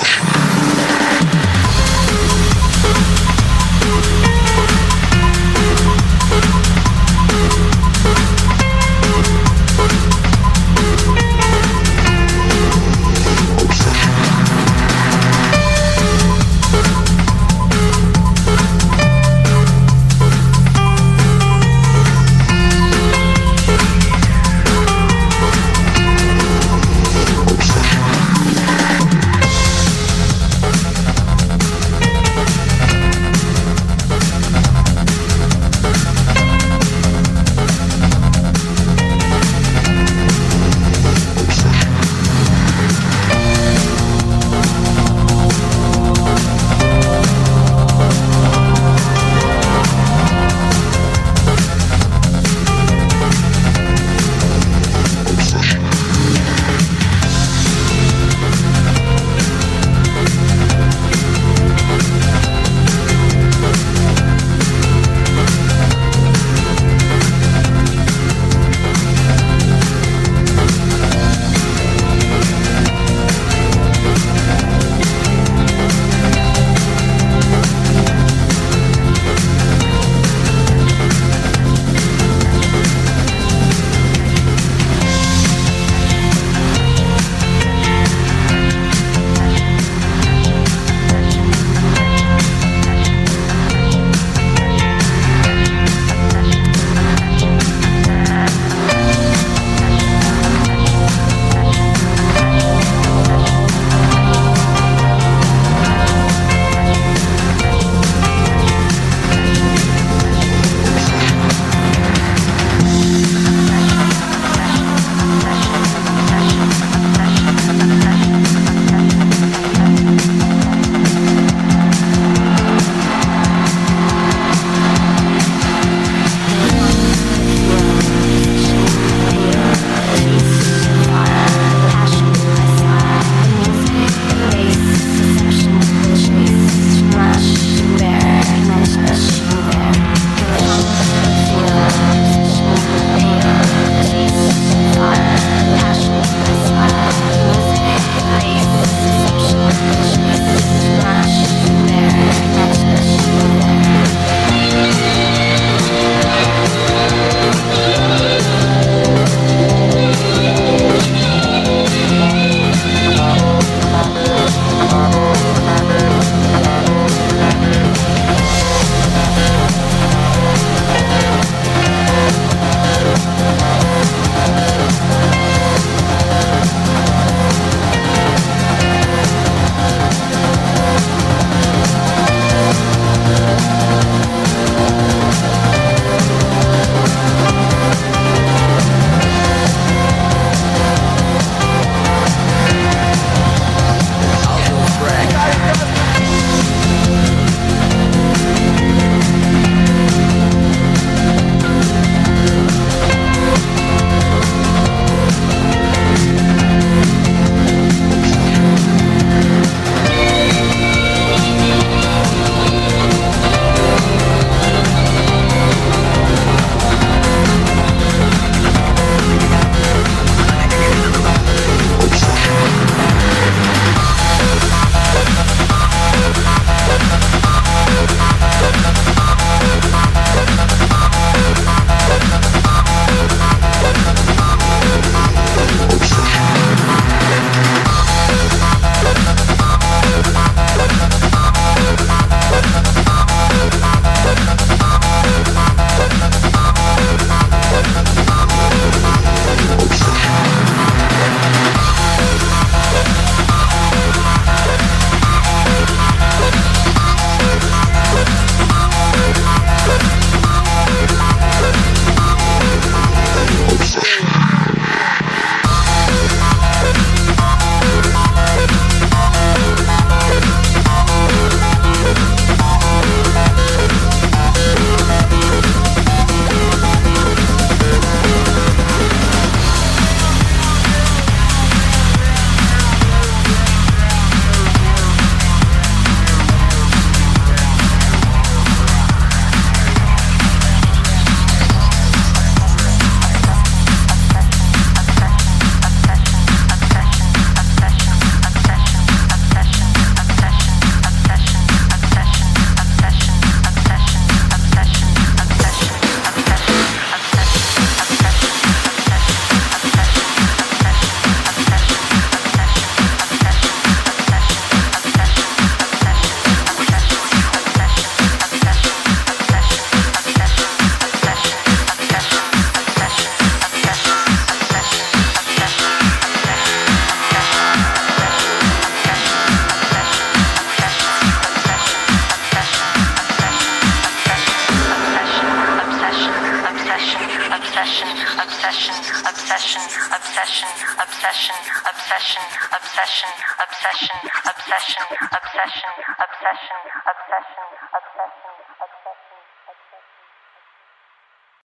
position. Obsession, obsession, obsession, obsession, obsession, obsession, obsession, obsession, obsession, obsession, obsession.